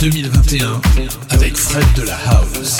2021 avec Fred de la House.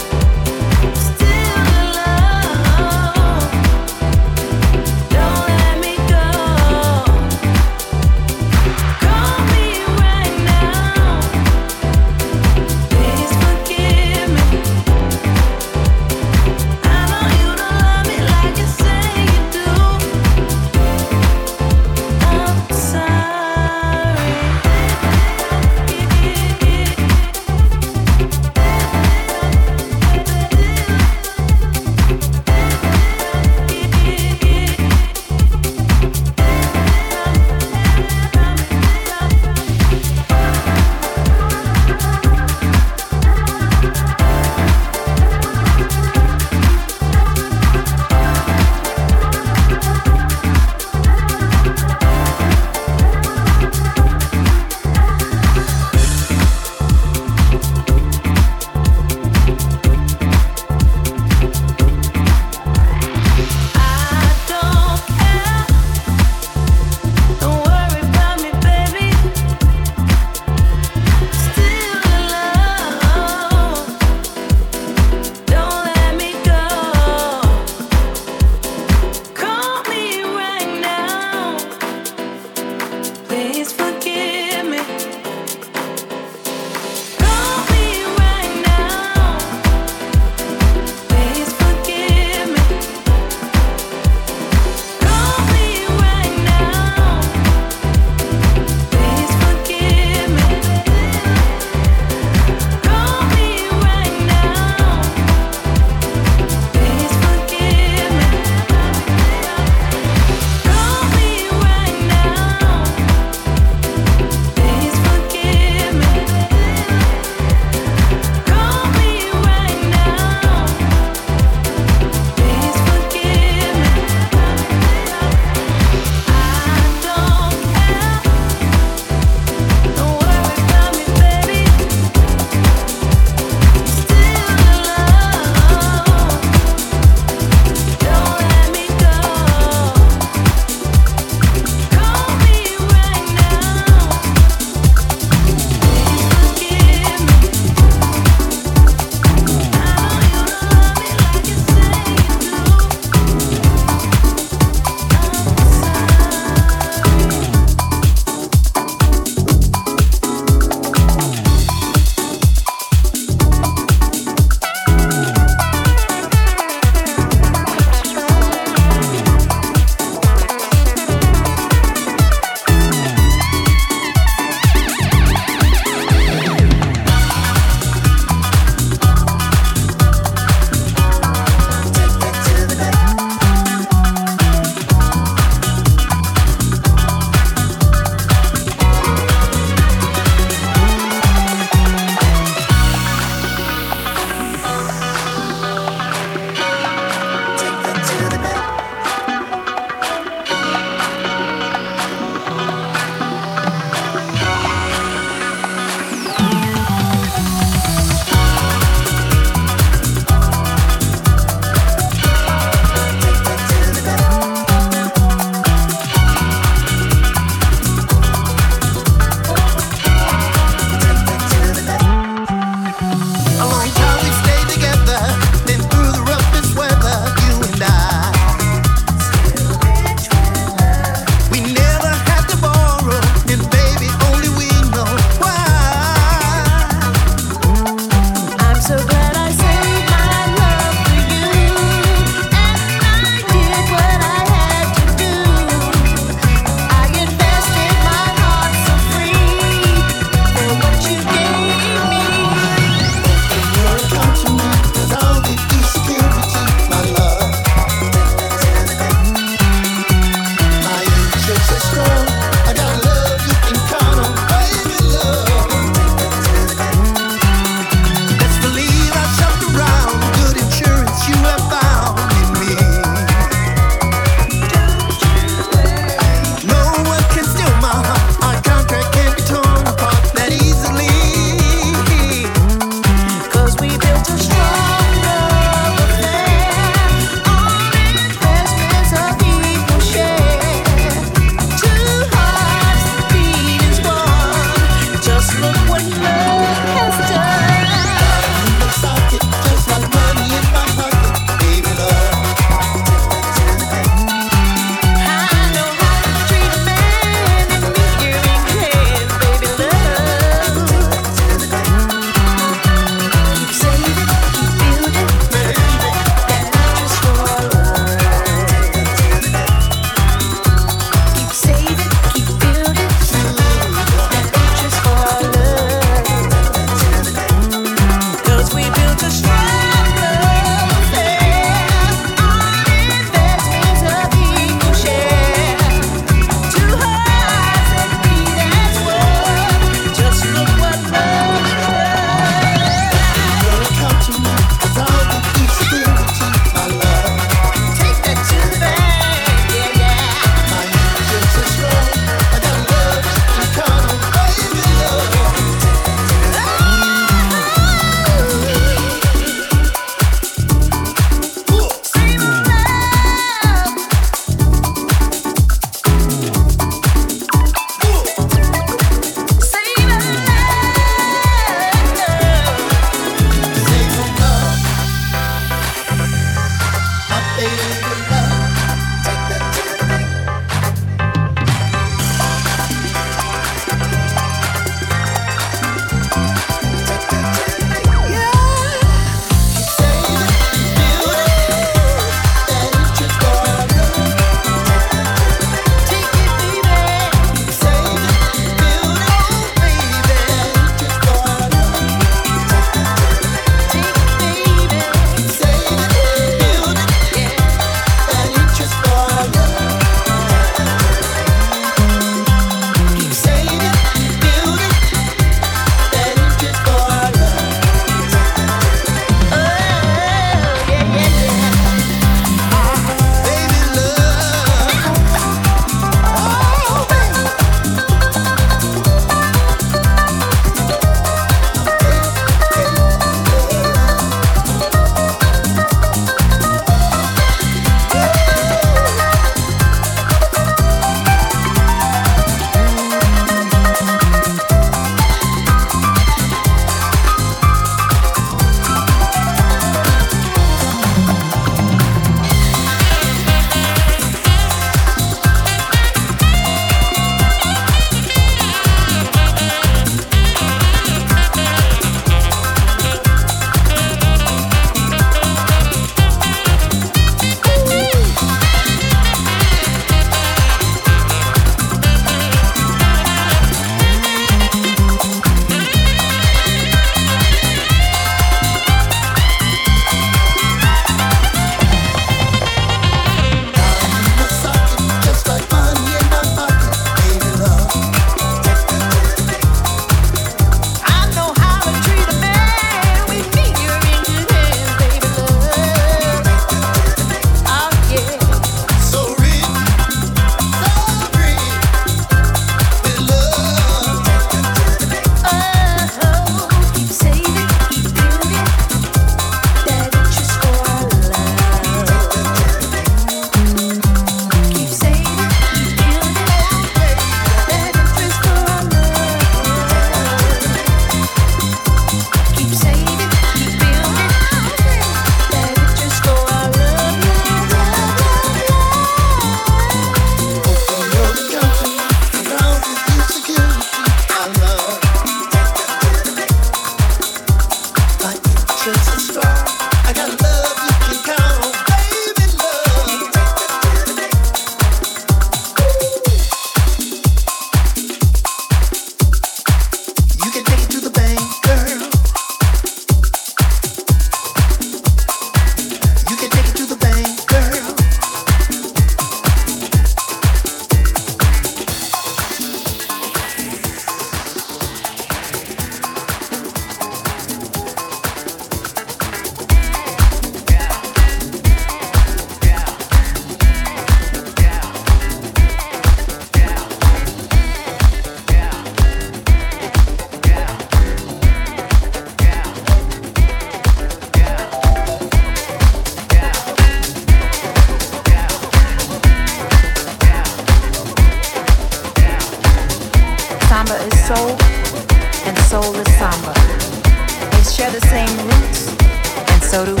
So do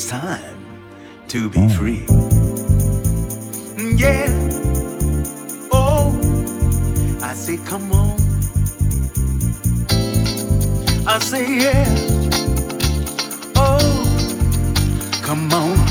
It's time to be hmm. free. Yeah. Oh, I say, come on. I say, yeah. Oh, come on.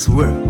this world.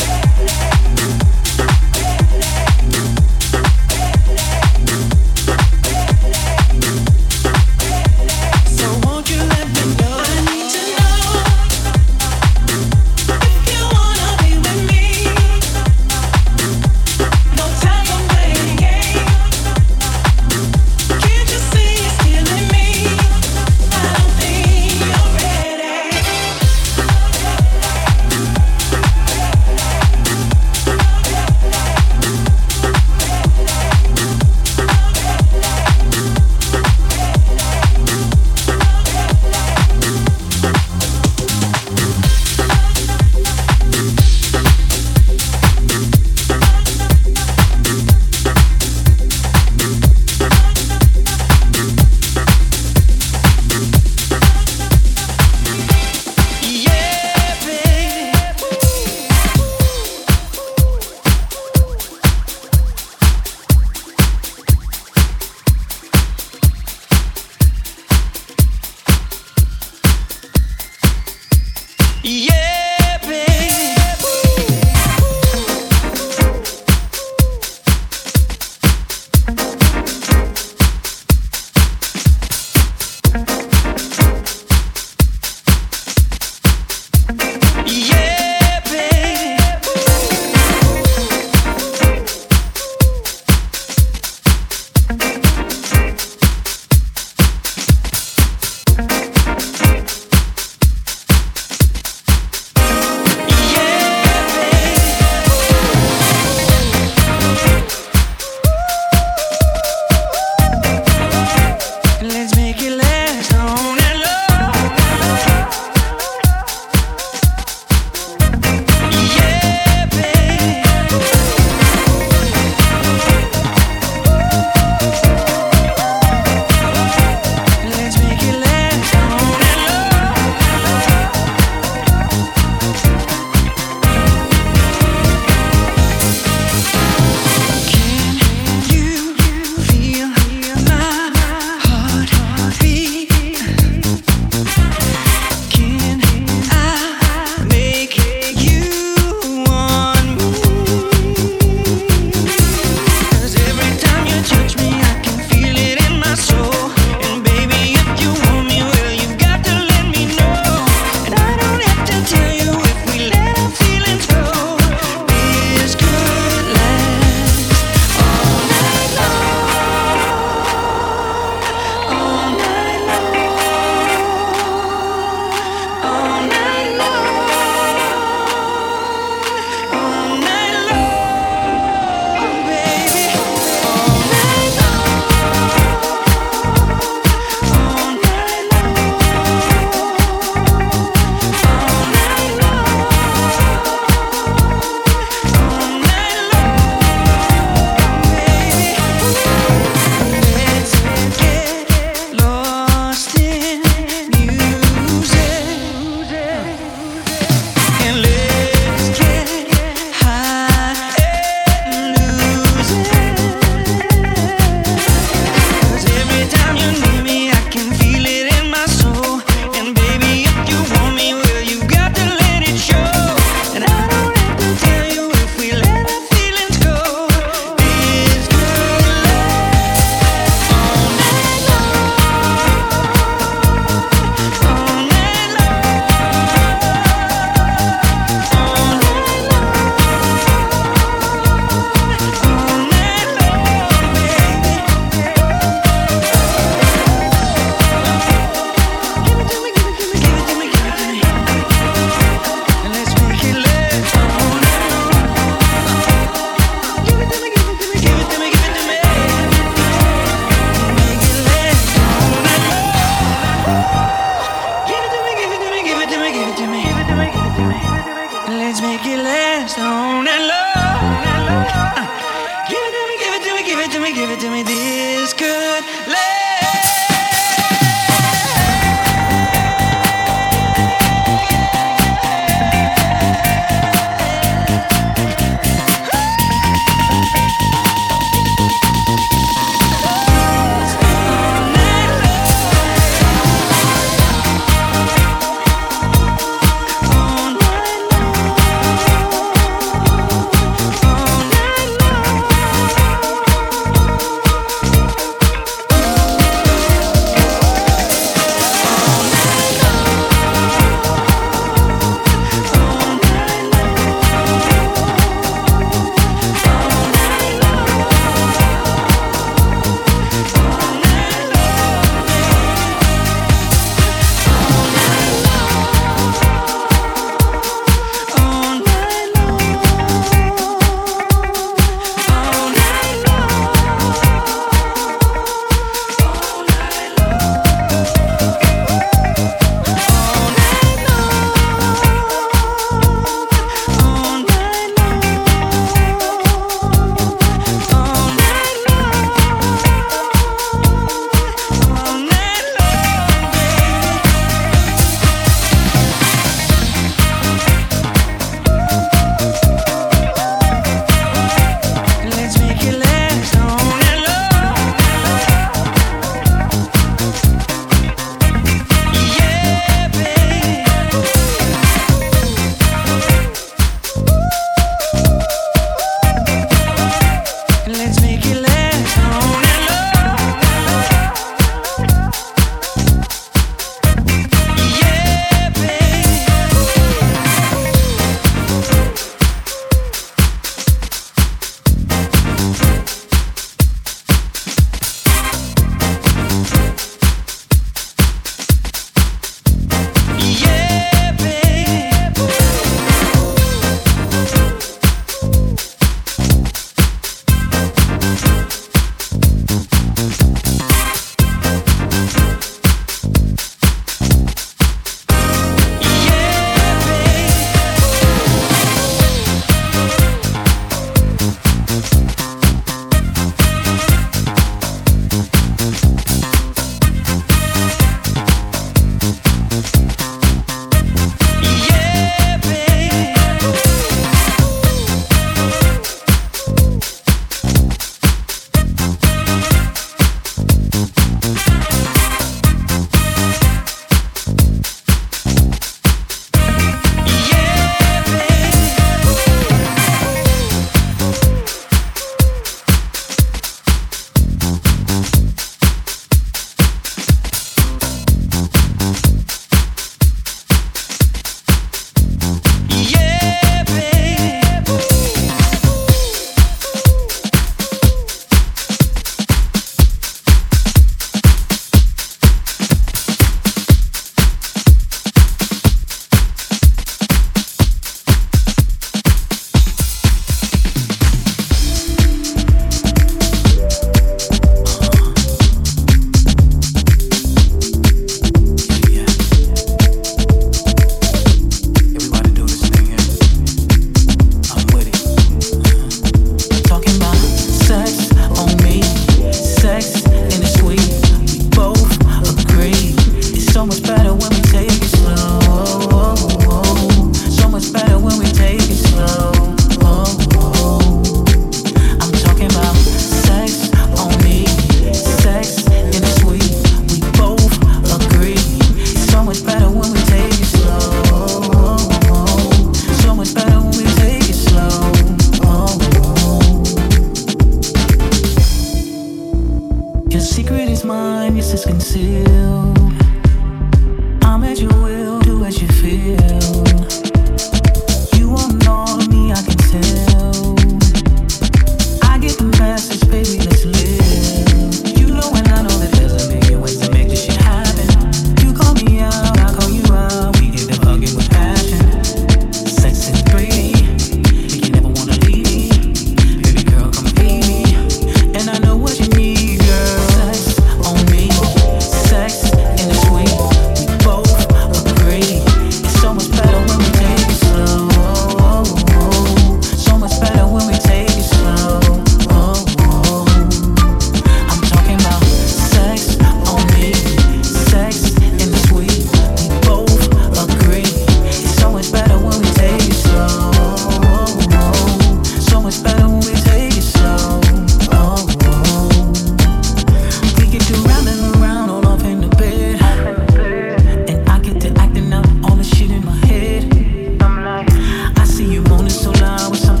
so loud with something